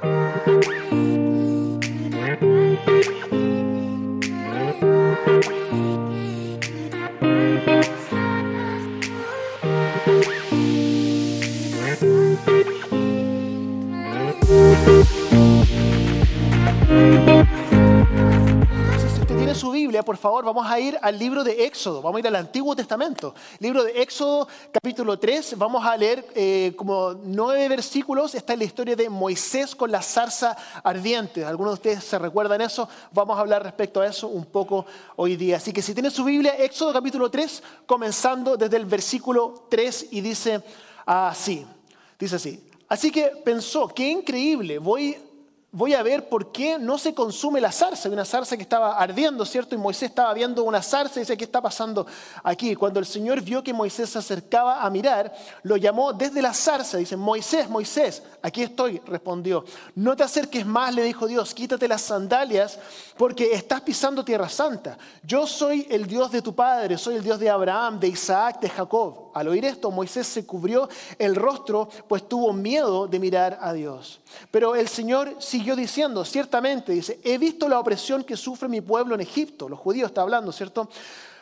por favor, vamos a ir al libro de Éxodo, vamos a ir al Antiguo Testamento. Libro de Éxodo, capítulo 3, vamos a leer eh, como nueve versículos. Está la historia de Moisés con la zarza ardiente. ¿Algunos de ustedes se recuerdan eso? Vamos a hablar respecto a eso un poco hoy día. Así que si tiene su Biblia, Éxodo capítulo 3, comenzando desde el versículo 3 y dice así, dice así. Así que pensó, qué increíble, voy voy a ver por qué no se consume la zarza, una zarza que estaba ardiendo, ¿cierto? Y Moisés estaba viendo una zarza y dice, ¿qué está pasando aquí? Cuando el Señor vio que Moisés se acercaba a mirar, lo llamó desde la zarza, dice, Moisés, Moisés, aquí estoy, respondió. No te acerques más, le dijo Dios, quítate las sandalias porque estás pisando tierra santa. Yo soy el Dios de tu padre, soy el Dios de Abraham, de Isaac, de Jacob. Al oír esto, Moisés se cubrió el rostro, pues tuvo miedo de mirar a Dios. Pero el Señor siguió diciendo, ciertamente, dice, he visto la opresión que sufre mi pueblo en Egipto. Los judíos está hablando, ¿cierto?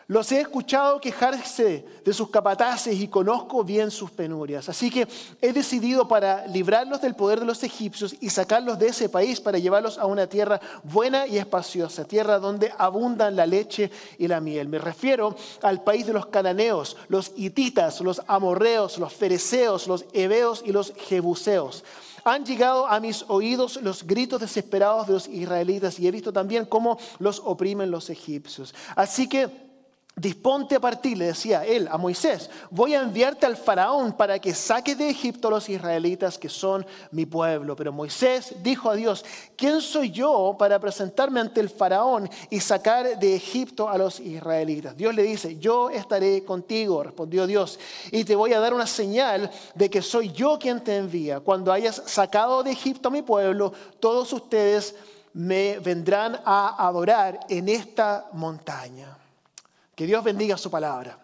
Los he escuchado quejarse de sus capataces y conozco bien sus penurias. Así que he decidido para librarlos del poder de los egipcios y sacarlos de ese país para llevarlos a una tierra buena y espaciosa, tierra donde abundan la leche y la miel. Me refiero al país de los cananeos, los hititas, los amorreos, los fereceos, los heveos y los jebuseos han llegado a mis oídos los gritos desesperados de los israelitas y he visto también cómo los oprimen los egipcios. Así que Disponte a partir, le decía él a Moisés, voy a enviarte al faraón para que saque de Egipto a los israelitas que son mi pueblo. Pero Moisés dijo a Dios, ¿quién soy yo para presentarme ante el faraón y sacar de Egipto a los israelitas? Dios le dice, yo estaré contigo, respondió Dios, y te voy a dar una señal de que soy yo quien te envía. Cuando hayas sacado de Egipto a mi pueblo, todos ustedes me vendrán a adorar en esta montaña. Que Dios bendiga su palabra.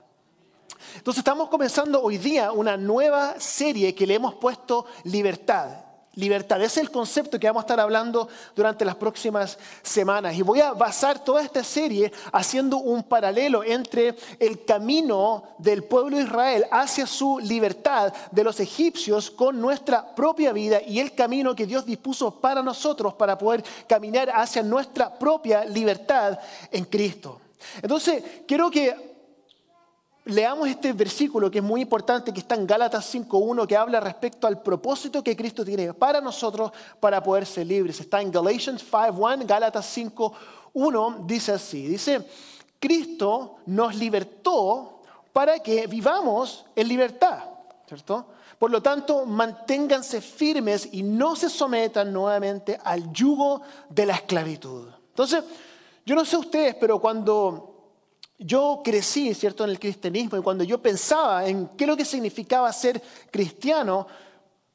Entonces estamos comenzando hoy día una nueva serie que le hemos puesto libertad. Libertad, es el concepto que vamos a estar hablando durante las próximas semanas. Y voy a basar toda esta serie haciendo un paralelo entre el camino del pueblo de Israel hacia su libertad de los egipcios con nuestra propia vida y el camino que Dios dispuso para nosotros para poder caminar hacia nuestra propia libertad en Cristo. Entonces, quiero que leamos este versículo que es muy importante, que está en Gálatas 5.1, que habla respecto al propósito que Cristo tiene para nosotros para poder ser libres. Está en Galatians 5.1, Gálatas 5.1, dice así, dice, Cristo nos libertó para que vivamos en libertad, ¿cierto? Por lo tanto, manténganse firmes y no se sometan nuevamente al yugo de la esclavitud. Entonces, yo no sé ustedes, pero cuando yo crecí, ¿cierto?, en el cristianismo y cuando yo pensaba en qué es lo que significaba ser cristiano,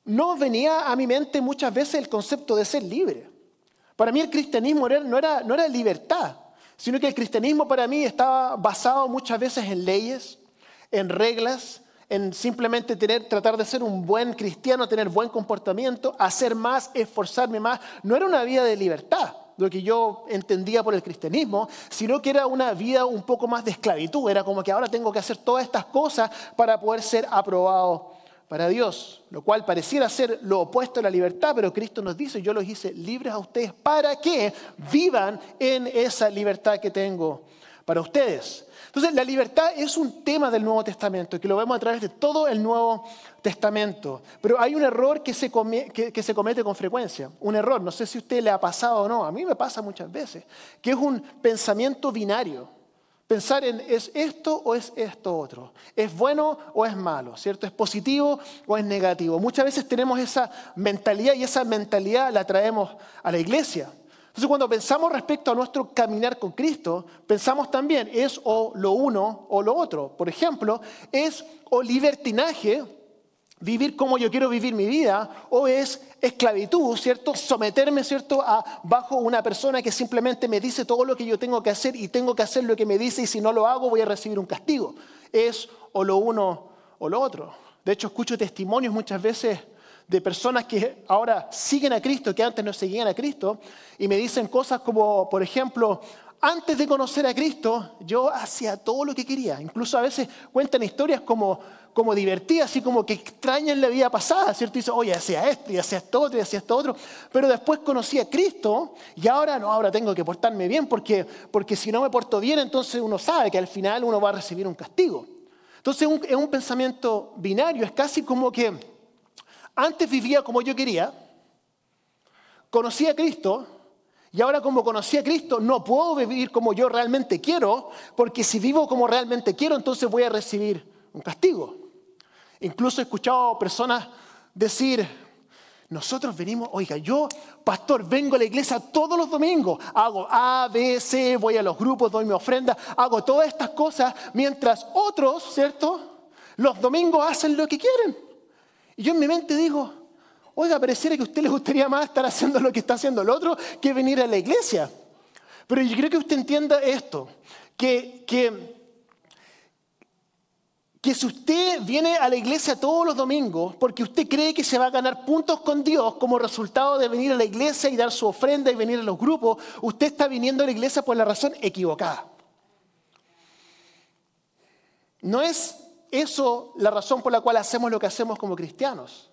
no venía a mi mente muchas veces el concepto de ser libre. Para mí el cristianismo no era, no era libertad, sino que el cristianismo para mí estaba basado muchas veces en leyes, en reglas, en simplemente tener, tratar de ser un buen cristiano, tener buen comportamiento, hacer más, esforzarme más. No era una vida de libertad lo que yo entendía por el cristianismo, sino que era una vida un poco más de esclavitud. Era como que ahora tengo que hacer todas estas cosas para poder ser aprobado para Dios, lo cual pareciera ser lo opuesto a la libertad, pero Cristo nos dice, yo los hice libres a ustedes para que vivan en esa libertad que tengo para ustedes. Entonces, la libertad es un tema del Nuevo Testamento, que lo vemos a través de todo el Nuevo Testamento. Pero hay un error que se, que, se comete con frecuencia. Un error, no sé si a usted le ha pasado o no, a mí me pasa muchas veces, que es un pensamiento binario. Pensar en es esto o es esto otro, es bueno o es malo, ¿cierto? Es positivo o es negativo. Muchas veces tenemos esa mentalidad y esa mentalidad la traemos a la iglesia. Entonces cuando pensamos respecto a nuestro caminar con Cristo, pensamos también es o lo uno o lo otro. Por ejemplo, es o libertinaje, vivir como yo quiero vivir mi vida, o es esclavitud, ¿cierto? Someterme, ¿cierto? A, bajo una persona que simplemente me dice todo lo que yo tengo que hacer y tengo que hacer lo que me dice y si no lo hago voy a recibir un castigo. Es o lo uno o lo otro. De hecho, escucho testimonios muchas veces de personas que ahora siguen a Cristo, que antes no seguían a Cristo, y me dicen cosas como, por ejemplo, antes de conocer a Cristo, yo hacía todo lo que quería. Incluso a veces cuentan historias como, como divertidas, así como que extrañan la vida pasada, ¿cierto? Y dicen, oye, hacía esto, y hacía esto otro, y hacía esto otro. Pero después conocí a Cristo y ahora no, ahora tengo que portarme bien, porque, porque si no me porto bien, entonces uno sabe que al final uno va a recibir un castigo. Entonces es un pensamiento binario, es casi como que antes vivía como yo quería, conocí a Cristo, y ahora como conocí a Cristo, no puedo vivir como yo realmente quiero, porque si vivo como realmente quiero, entonces voy a recibir un castigo. Incluso he escuchado personas decir, nosotros venimos, oiga, yo, pastor, vengo a la iglesia todos los domingos, hago A, B, C, voy a los grupos, doy mi ofrenda, hago todas estas cosas, mientras otros, ¿cierto? Los domingos hacen lo que quieren. Y yo en mi mente digo, Oiga, pareciera que a usted le gustaría más estar haciendo lo que está haciendo el otro que venir a la iglesia. Pero yo creo que usted entienda esto, que, que, que si usted viene a la iglesia todos los domingos porque usted cree que se va a ganar puntos con Dios como resultado de venir a la iglesia y dar su ofrenda y venir a los grupos, usted está viniendo a la iglesia por la razón equivocada. No es eso la razón por la cual hacemos lo que hacemos como cristianos.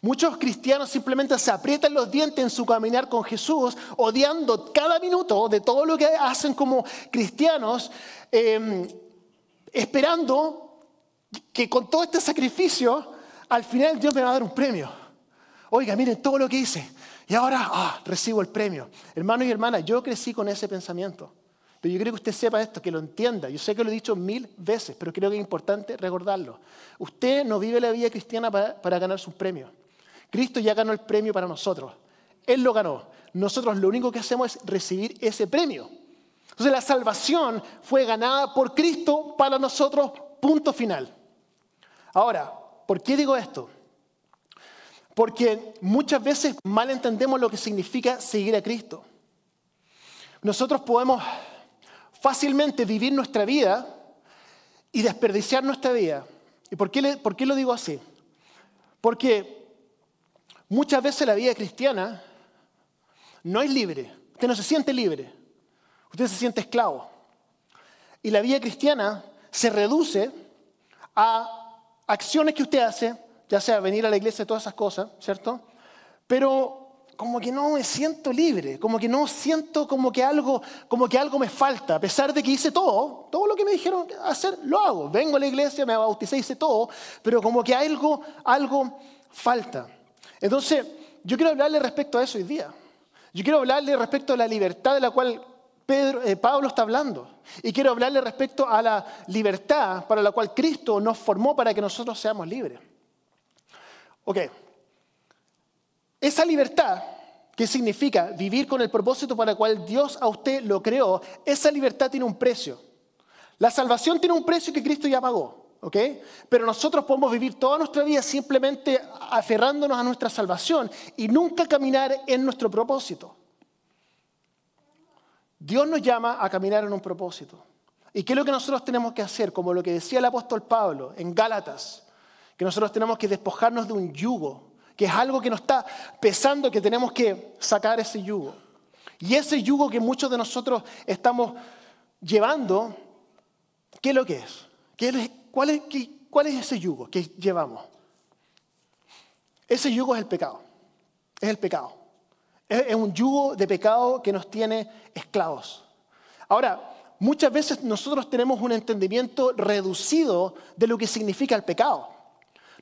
Muchos cristianos simplemente se aprietan los dientes en su caminar con Jesús, odiando cada minuto de todo lo que hacen como cristianos, em, esperando que con todo este sacrificio, al final Dios me va a dar un premio. Oiga, miren todo lo que hice. Y ahora ah, recibo el premio. Hermanos y hermanas, yo crecí con ese pensamiento. Pero yo creo que usted sepa esto, que lo entienda. Yo sé que lo he dicho mil veces, pero creo que es importante recordarlo. Usted no vive la vida cristiana para, ganar sus premios. Cristo ya ganó el premio para nosotros. Él lo ganó. Nosotros lo único que hacemos es recibir ese premio. Entonces la salvación fue ganada por Cristo para nosotros, punto final. Ahora, ¿por qué digo esto? Porque muchas veces mal entendemos lo que significa seguir a Cristo. Nosotros podemos fácilmente vivir nuestra vida y desperdiciar nuestra vida. ¿Y por qué, lo digo así? Porque Muchas veces la vida cristiana no es libre. Usted no se siente libre. Usted se siente esclavo. Y la vida cristiana se reduce a acciones que usted hace, ya sea venir a la iglesia y todas esas cosas, ¿cierto? Pero como que no me siento libre, como que no siento como que algo, como que algo me falta, a pesar de que hice todo, todo lo que me dijeron hacer, lo hago. Vengo a la iglesia, me bauticé, hice todo, pero como que algo, algo falta. Entonces, yo quiero hablarle respecto a eso hoy día. Yo quiero hablarle respecto a la libertad de la cual eh, Pablo está hablando. Y quiero hablarle respecto a la libertad para la cual Cristo nos formó para que nosotros seamos libres. Ok. Esa libertad, que significa vivir con el propósito para el cual Dios a usted lo creó, esa libertad tiene un precio. La salvación tiene un precio que Cristo ya pagó. Pero nosotros podemos vivir toda nuestra vida simplemente aferrándonos a nuestra salvación y nunca caminar en nuestro propósito. Dios nos llama a caminar en un propósito. ¿Y qué es lo que nosotros tenemos que hacer? Como lo que decía el apóstol Pablo en Gálatas, que nosotros tenemos que despojarnos de un yugo, que es algo que nos está pesando, que tenemos que sacar ese yugo. Y ese yugo que muchos de nosotros estamos llevando, ¿qué es lo que es? ¿Qué es ¿Cuál es, ¿Cuál es ese yugo que llevamos? Ese yugo es el pecado. Es el pecado. Es, un yugo de pecado que nos tiene esclavos. Ahora, muchas veces nosotros tenemos un entendimiento reducido de lo que significa el pecado.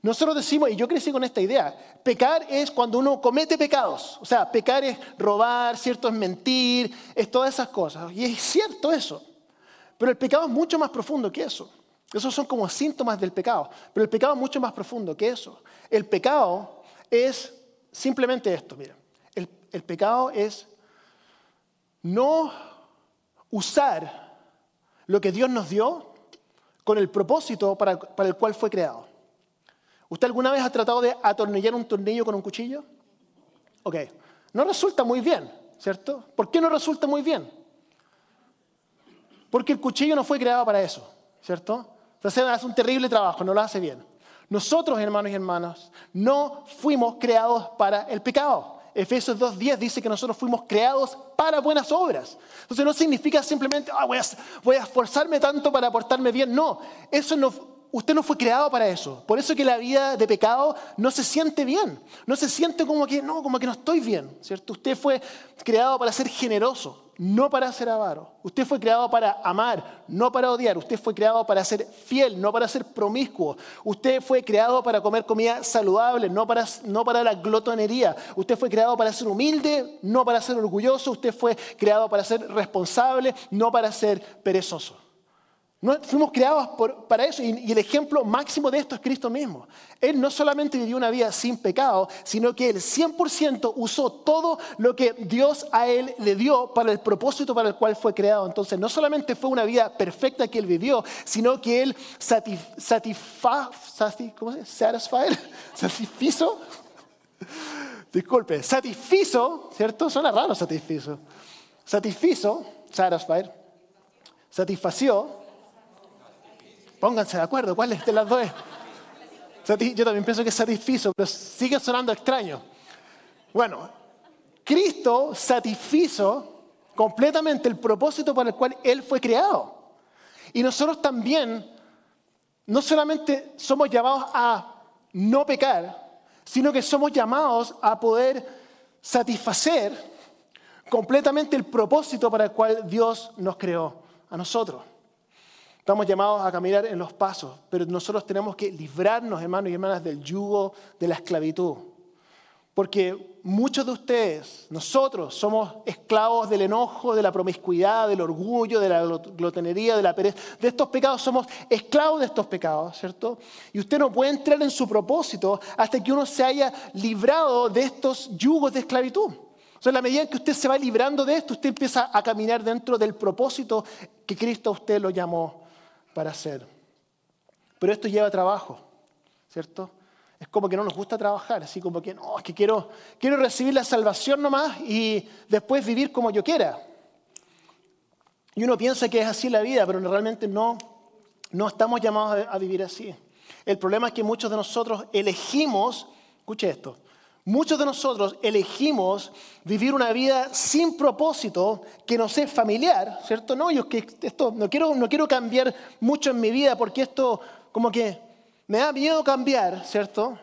Nosotros decimos, y yo crecí con esta idea, pecar es cuando uno comete pecados. O sea, pecar es robar, ¿cierto? Es mentir, es todas esas cosas. Y es cierto eso. Pero el pecado es mucho más profundo que eso. Esos son como síntomas del pecado. Pero el pecado es mucho más profundo que eso. El pecado es simplemente esto, mira. El, pecado es no usar lo que Dios nos dio con el propósito para, para el cual fue creado. ¿Usted alguna vez ha tratado de atornillar un tornillo con un cuchillo? Ok, no resulta muy bien, ¿cierto? ¿Por qué no resulta muy bien? Porque el cuchillo no fue creado para eso, ¿cierto? Entonces hace un terrible trabajo, no lo hace bien. Nosotros, hermanos y hermanas, no fuimos creados para el pecado. Efesios 2.10 dice que nosotros fuimos creados para buenas obras. Entonces no significa simplemente, ah, voy, a, voy a esforzarme tanto para portarme bien. No, eso no, usted no fue creado para eso. Por eso que la vida de pecado no se siente bien. No se siente como que, no, como que no estoy bien, ¿cierto? Usted fue creado para ser generoso no para ser avaro. Usted fue creado para amar, no para odiar. Usted fue creado para ser fiel, no para ser promiscuo. Usted fue creado para comer comida saludable, no para, no para la glotonería. Usted fue creado para ser humilde, no para ser orgulloso. Usted fue creado para ser responsable, no para ser perezoso. No, fuimos creados para eso y, el ejemplo máximo de esto es Cristo mismo. Él no solamente vivió una vida sin pecado, sino que él 100% usó todo lo que Dios a él le dio para el propósito para el cual fue creado. Entonces, no solamente fue una vida perfecta que él vivió, sino que él satisfa, ¿cómo se Satisfied, satisfizo, disculpe, satisfizo, ¿cierto? Suena raro satisfizo. Satisfizo, satisfied, satisfació Pónganse de acuerdo, ¿cuál de las dos es? Yo también pienso que es satisfizo, pero sigue sonando extraño. Bueno, Cristo satisfizo completamente el propósito para el cual Él fue creado. Y nosotros también, no solamente somos llamados a no pecar, sino que somos llamados a poder satisfacer completamente el propósito para el cual Dios nos creó a nosotros. Estamos llamados a caminar en los pasos, pero nosotros tenemos que librarnos, hermanos y hermanas, del yugo de la esclavitud. Porque muchos de ustedes, nosotros, somos esclavos del enojo, de la promiscuidad, del orgullo, de la glotonería, de la pereza. De estos pecados somos esclavos de estos pecados, ¿cierto? Y usted no puede entrar en su propósito hasta que uno se haya librado de estos yugos de esclavitud. O sea, en la medida en que usted se va librando de esto, usted empieza a caminar dentro del propósito que Cristo a usted lo llamó para hacer. Pero esto lleva trabajo, ¿cierto? Es como que no nos gusta trabajar, así como que no, es que quiero, quiero recibir la salvación nomás y después vivir como yo quiera. Y uno piensa que es así la vida, pero realmente no, no estamos llamados a vivir así. El problema es que muchos de nosotros elegimos, escuche esto, Muchos de nosotros elegimos vivir una vida sin propósito que nos es familiar, ¿cierto? No, yo que esto no quiero, no quiero cambiar mucho en mi vida porque esto como que me da miedo cambiar, ¿cierto?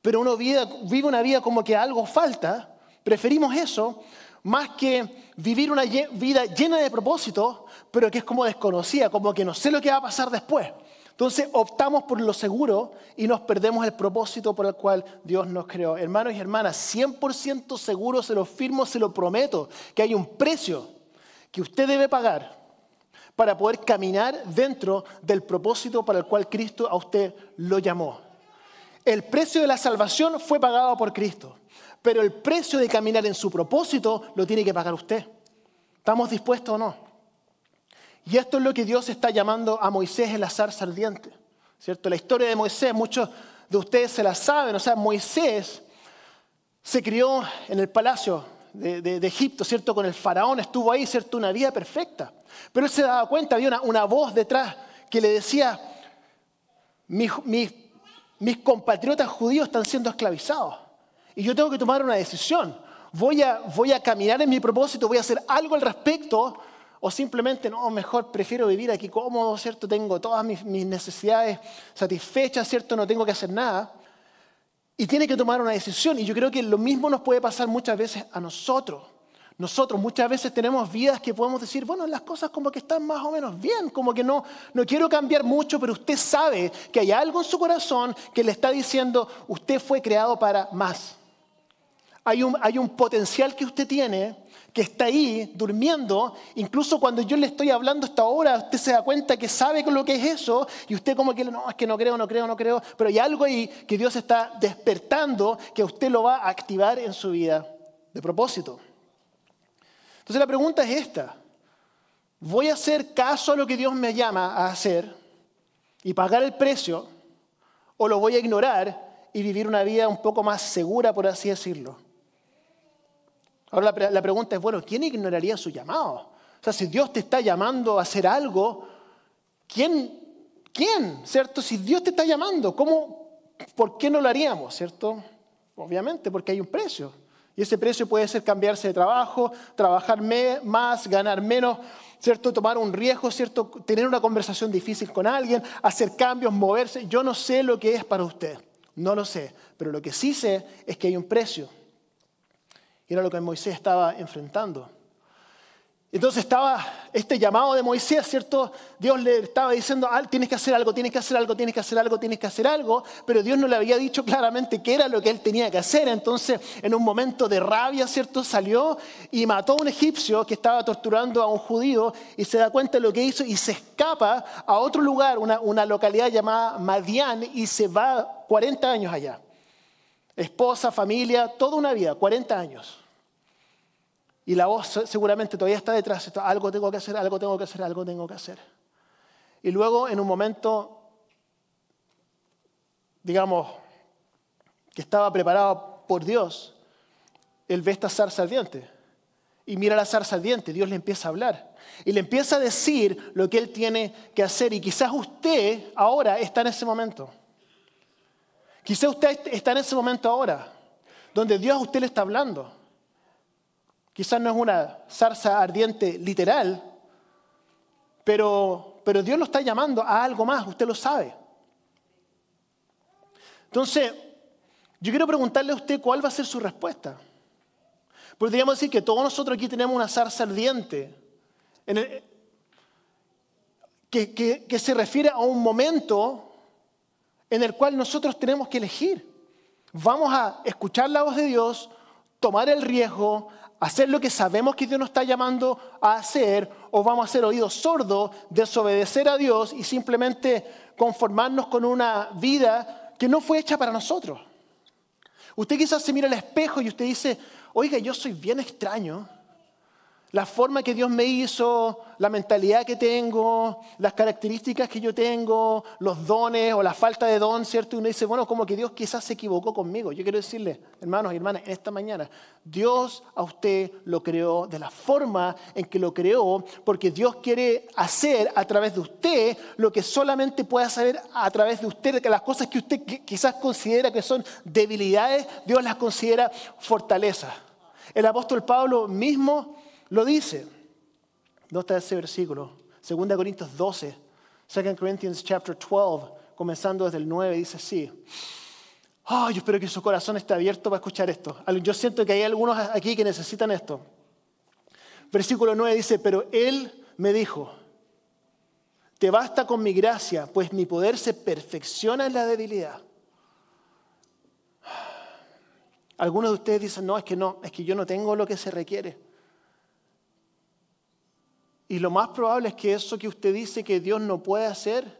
Pero uno vive, una vida como que algo falta, preferimos eso más que vivir una vida llena de propósito, pero que es como desconocida, como que no sé lo que va a pasar después. Entonces optamos por lo seguro y nos perdemos el propósito por el cual Dios nos creó. Hermanos y hermanas, 100% seguro, se lo firmo, se lo prometo, que hay un precio que usted debe pagar para poder caminar dentro del propósito para el cual Cristo a usted lo llamó. El precio de la salvación fue pagado por Cristo, pero el precio de caminar en su propósito lo tiene que pagar usted. ¿Estamos dispuestos o no? Y esto es lo que Dios está llamando a Moisés en la zarza ardiente. ¿cierto? La historia de Moisés, muchos de ustedes se la saben. O sea, Moisés se crió en el palacio de, Egipto, ¿cierto? Con el faraón, estuvo ahí, ¿cierto? Una vida perfecta. Pero él se daba cuenta, había una, voz detrás que le decía, mis, mis compatriotas judíos están siendo esclavizados. Y yo tengo que tomar una decisión. Voy a, voy a caminar en mi propósito, voy a hacer algo al respecto o simplemente, no, mejor prefiero vivir aquí cómodo, ¿cierto? Tengo todas mis, necesidades satisfechas, ¿cierto? No tengo que hacer nada. Y tiene que tomar una decisión. Y yo creo que lo mismo nos puede pasar muchas veces a nosotros. Nosotros muchas veces tenemos vidas que podemos decir, bueno, las cosas como que están más o menos bien, como que no, no quiero cambiar mucho, pero usted sabe que hay algo en su corazón que le está diciendo, usted fue creado para más. Hay un, potencial que usted tiene que está ahí durmiendo, incluso cuando yo le estoy hablando esta hora, usted se da cuenta que sabe lo que es eso y usted como que no, es que no creo, no creo, no creo, pero hay algo ahí que Dios está despertando que usted lo va a activar en su vida de propósito. Entonces la pregunta es esta, ¿voy a hacer caso a lo que Dios me llama a hacer y pagar el precio o lo voy a ignorar y vivir una vida un poco más segura, por así decirlo? Ahora la, pregunta es, bueno, ¿quién ignoraría su llamado? O sea, si Dios te está llamando a hacer algo, ¿quién, ¿quién? ¿Cierto? Si Dios te está llamando, ¿cómo, ¿por qué no lo haríamos? ¿Cierto? Obviamente, porque hay un precio. Y ese precio puede ser cambiarse de trabajo, trabajar más, ganar menos, ¿cierto? Tomar un riesgo, ¿cierto? Tener una conversación difícil con alguien, hacer cambios, moverse. Yo no sé lo que es para usted, no lo sé, pero lo que sí sé es que hay un precio. Y era lo que Moisés estaba enfrentando. Entonces estaba este llamado de Moisés, ¿cierto? Dios le estaba diciendo, tienes que hacer algo, tienes que hacer algo, tienes que hacer algo, tienes que hacer algo, pero Dios no le había dicho claramente qué era lo que él tenía que hacer. Entonces, en un momento de rabia, ¿cierto? Salió y mató a un egipcio que estaba torturando a un judío y se da cuenta de lo que hizo y se escapa a otro lugar, una, una localidad llamada Madián, y se va 40 años allá. Esposa, familia, toda una vida, 40 años. Y la voz seguramente todavía está detrás. Algo tengo que hacer, algo tengo que hacer, algo tengo que hacer. Y luego en un momento, digamos, que estaba preparado por Dios, él ve esta zarza ardiente. Y mira la zarza ardiente, Dios le empieza a hablar. Y le empieza a decir lo que él tiene que hacer. Y quizás usted ahora está en ese momento. Quizás usted está en ese momento ahora, donde Dios a usted le está hablando. Quizás no es una zarza ardiente literal, pero, pero Dios lo está llamando a algo más, usted lo sabe. Entonces, yo quiero preguntarle a usted cuál va a ser su respuesta. Podríamos decir que todos nosotros aquí tenemos una zarza ardiente que, que se refiere a un momento en el cual nosotros tenemos que elegir. Vamos a escuchar la voz de Dios, tomar el riesgo, hacer lo que sabemos que Dios nos está llamando a hacer o vamos a ser oídos sordos, desobedecer a Dios y simplemente conformarnos con una vida que no fue hecha para nosotros. Usted quizás se mira al espejo y usted dice, oiga, yo soy bien extraño. La forma que Dios me hizo, la mentalidad que tengo, las características que yo tengo, los dones o la falta de don, ¿cierto? Y uno dice, bueno, como que Dios quizás se equivocó conmigo. Yo quiero decirle, hermanos y hermanas, en esta mañana, Dios a usted lo creó de la forma en que lo creó, porque Dios quiere hacer a través de usted lo que solamente puede hacer a través de usted, que las cosas que usted quizás considera que son debilidades, Dios las considera fortalezas. El apóstol Pablo mismo lo dice. ¿Dónde está ese versículo? 2 Corintios 12, 2 Corinthians chapter 12, comenzando desde el 9, dice así. Oh, yo espero que su corazón esté abierto para escuchar esto. Yo siento que hay algunos aquí que necesitan esto. Versículo 9 dice, pero Él me dijo, te basta con mi gracia, pues mi poder se perfecciona en la debilidad. Algunos de ustedes dicen, no, es que no, es que yo no tengo lo que se requiere. Y lo más probable es que eso que usted dice que Dios no puede hacer,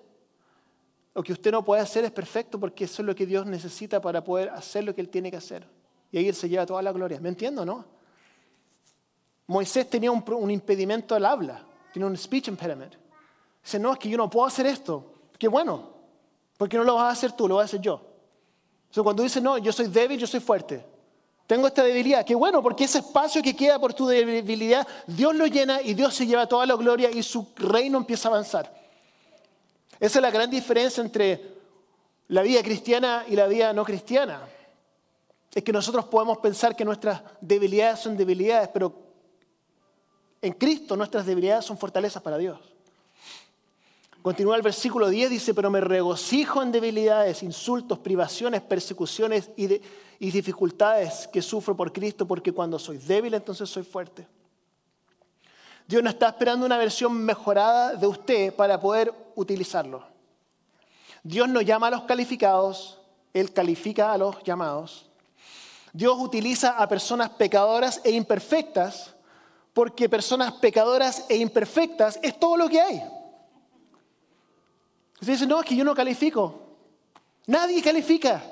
o que usted no puede hacer es perfecto porque eso es lo que Dios necesita para poder hacer lo que Él tiene que hacer. Y ahí Él se lleva toda la gloria. ¿Me entiendo, no? Moisés tenía un, impedimento al habla, tiene un speech impediment. Dice, no, es que yo no puedo hacer esto. Qué bueno, porque no lo vas a hacer tú, lo vas a hacer yo. Sea, cuando dice, no, yo soy débil, yo soy fuerte. Tengo esta debilidad. Qué bueno, porque ese espacio que queda por tu debilidad, Dios lo llena y Dios se lleva toda la gloria y su reino empieza a avanzar. Esa es la gran diferencia entre la vida cristiana y la vida no cristiana. Es que nosotros podemos pensar que nuestras debilidades son debilidades, pero en Cristo nuestras debilidades son fortalezas para Dios. Continúa el versículo 10, dice, pero me regocijo en debilidades, insultos, privaciones, persecuciones y, y dificultades que sufro por Cristo, porque cuando soy débil entonces soy fuerte. Dios no está esperando una versión mejorada de usted para poder utilizarlo. Dios no llama a los calificados, Él califica a los llamados. Dios utiliza a personas pecadoras e imperfectas, porque personas pecadoras e imperfectas es todo lo que hay. Usted dice, no, es que yo no califico. Nadie califica.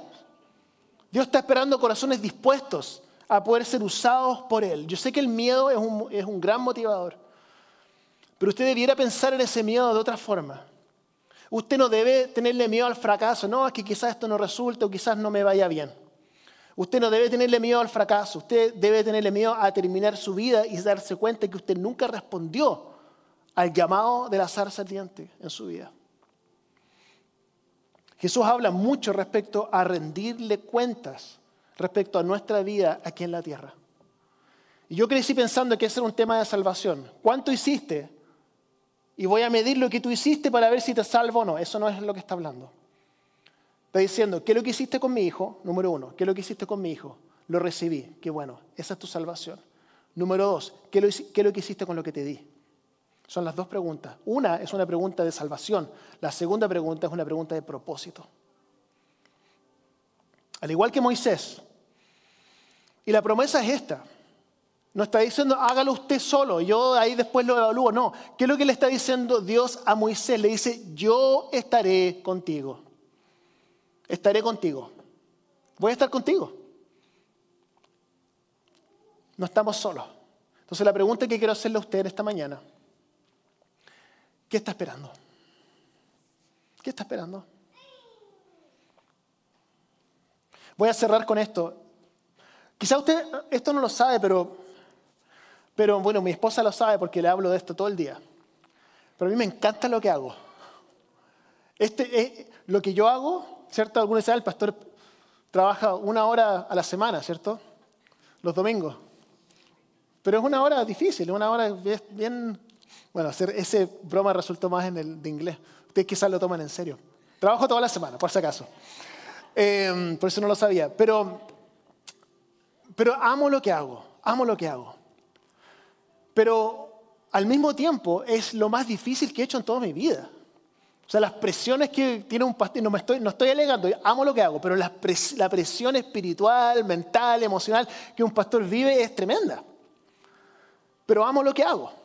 Dios está esperando corazones dispuestos a poder ser usados por Él. Yo sé que el miedo es un, es un gran motivador, pero usted debiera pensar en ese miedo de otra forma. Usted no debe tenerle miedo al fracaso, no, es que quizás esto no resulte o quizás no me vaya bien. Usted no debe tenerle miedo al fracaso, usted debe tenerle miedo a terminar su vida y darse cuenta que usted nunca respondió al llamado de la zarza ardiente en su vida. Jesús habla mucho respecto a rendirle cuentas respecto a nuestra vida aquí en la tierra. Y yo crecí pensando que ese era un tema de salvación. ¿Cuánto hiciste? Y voy a medir lo que tú hiciste para ver si te salvo o no. Eso no es lo que está hablando. Está diciendo, ¿qué es lo que hiciste con mi hijo? Número uno, ¿qué es lo que hiciste con mi hijo? Lo recibí, qué bueno, esa es tu salvación. Número dos, ¿qué es lo que hiciste con lo que te di? Son las dos preguntas. Una es una pregunta de salvación, la segunda pregunta es una pregunta de propósito. Al igual que Moisés. Y la promesa es esta. No está diciendo, hágalo usted solo, yo ahí después lo evalúo. No, ¿qué es lo que le está diciendo Dios a Moisés? Le dice, yo estaré contigo. Estaré contigo. Voy a estar contigo. No estamos solos. Entonces la pregunta que quiero hacerle a usted esta mañana, ¿qué está esperando? ¿Qué está esperando? Voy a cerrar con esto. Quizá usted esto no lo sabe, pero pero bueno, mi esposa lo sabe porque le hablo de esto todo el día. Pero a mí me encanta lo que hago. Este, es lo que yo hago, ¿cierto? Algunos dicen, el pastor trabaja una hora a la semana, ¿cierto? Los domingos. Pero es una hora difícil, una hora bien... Bueno, hacer ese broma resultó más en el de inglés. Ustedes quizás lo toman en serio. Trabajo toda la semana, por si acaso. Em, por eso no lo sabía. Pero, pero amo lo que hago, amo lo que hago. Pero al mismo tiempo es lo más difícil que he hecho en toda mi vida. O sea, las presiones que tiene un pastor, no, me estoy, no estoy alegando, amo lo que hago, pero la, la presión espiritual, mental, emocional que un pastor vive es tremenda. Pero amo lo que hago.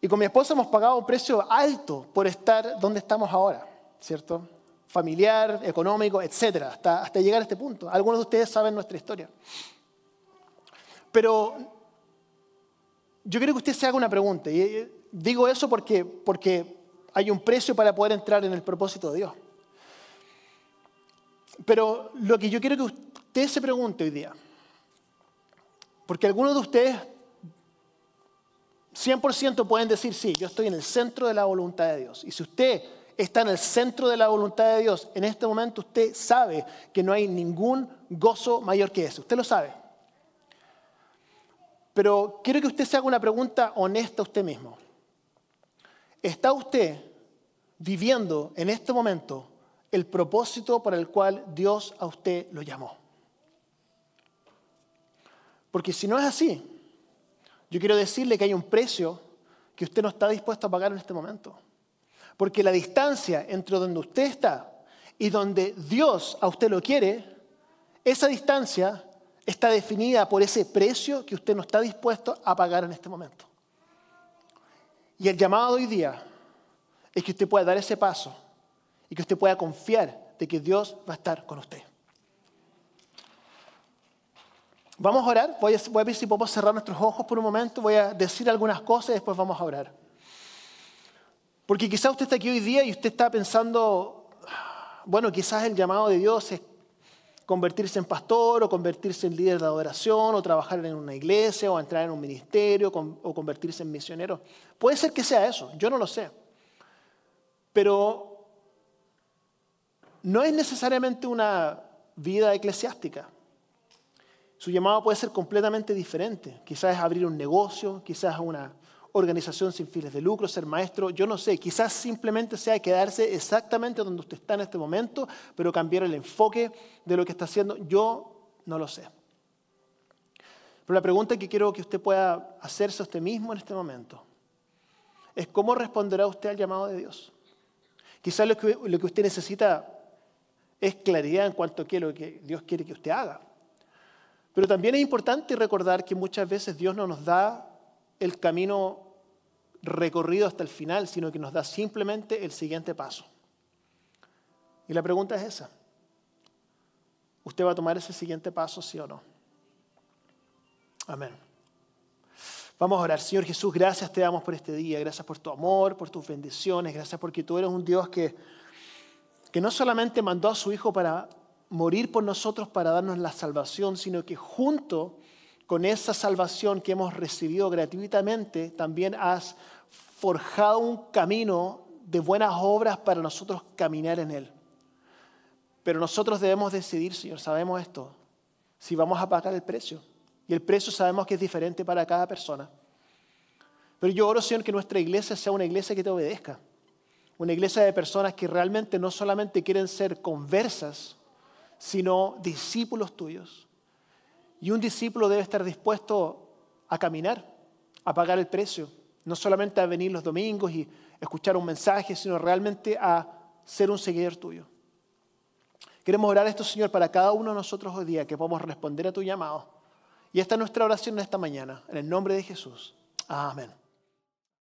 Y con mi esposa hemos pagado un precio alto por estar donde estamos ahora, ¿cierto? Familiar, económico, etcétera, hasta, hasta llegar a este punto. Algunos de ustedes saben nuestra historia. Pero yo quiero que usted se haga una pregunta. Y eh, digo eso porque, porque hay un precio para poder entrar en el propósito de Dios. Pero lo que yo quiero que usted se pregunte hoy día, porque algunos de ustedes 100% pueden decir, sí, yo estoy en el centro de la voluntad de Dios. Y si usted está en el centro de la voluntad de Dios, en este momento usted sabe que no hay ningún gozo mayor que ese. Usted lo sabe. Pero quiero que usted se haga una pregunta honesta a usted mismo. ¿Está usted viviendo en este momento el propósito para el cual Dios a usted lo llamó? Porque si no es así, yo quiero decirle que hay un precio que usted no está dispuesto a pagar en este momento. Porque la distancia entre donde usted está y donde Dios a usted lo quiere, esa distancia está definida por ese precio que usted no está dispuesto a pagar en este momento. Y el llamado hoy día es que usted pueda dar ese paso y que usted pueda confiar de que Dios va a estar con usted. Vamos a orar, voy a, ver si podemos cerrar nuestros ojos por un momento, voy a decir algunas cosas y después vamos a orar. Porque quizás usted está aquí hoy día y usted está pensando, bueno, quizás el llamado de Dios es convertirse en pastor o convertirse en líder de adoración o trabajar en una iglesia o entrar en un ministerio o convertirse en misionero. Puede ser que sea eso, yo no lo sé. Pero no es necesariamente una vida eclesiástica. Su llamado puede ser completamente diferente. Quizás es abrir un negocio, quizás una organización sin fines de lucro, ser maestro, yo no sé, quizás simplemente sea quedarse exactamente donde usted está en este momento, pero cambiar el enfoque de lo que está haciendo, yo no lo sé. Pero la pregunta que quiero que usted pueda hacerse a usted mismo en este momento es cómo responderá usted al llamado de Dios. Quizás lo que, lo que usted necesita es claridad en cuanto a qué lo que Dios quiere que usted haga. Pero también es importante recordar que muchas veces Dios no nos da el camino recorrido hasta el final, sino que nos da simplemente el siguiente paso. Y la pregunta es esa. ¿Usted va a tomar ese siguiente paso, sí o no? Amén. Vamos a orar. Señor Jesús, gracias te damos por este día. Gracias por tu amor, por tus bendiciones. Gracias porque tú eres un Dios que, que no solamente mandó a su Hijo para morir por nosotros, para darnos la salvación, sino que junto con esa salvación que hemos recibido gratuitamente, también has forjado un camino de buenas obras para nosotros caminar en él. Pero nosotros debemos decidir, Señor, sabemos esto, si vamos a pagar el precio. Y el precio sabemos que es diferente para cada persona. Pero yo oro, Señor, que nuestra iglesia sea una iglesia que te obedezca. Una iglesia de personas que realmente no solamente quieren ser conversas, sino discípulos tuyos. Y un discípulo debe estar dispuesto a caminar, a pagar el precio. No solamente a venir los domingos y escuchar un mensaje, sino realmente a ser un seguidor tuyo. Queremos orar esto, Señor, para cada uno de nosotros hoy día, que podamos responder a tu llamado. Y esta es nuestra oración en esta mañana, en el nombre de Jesús. Amén.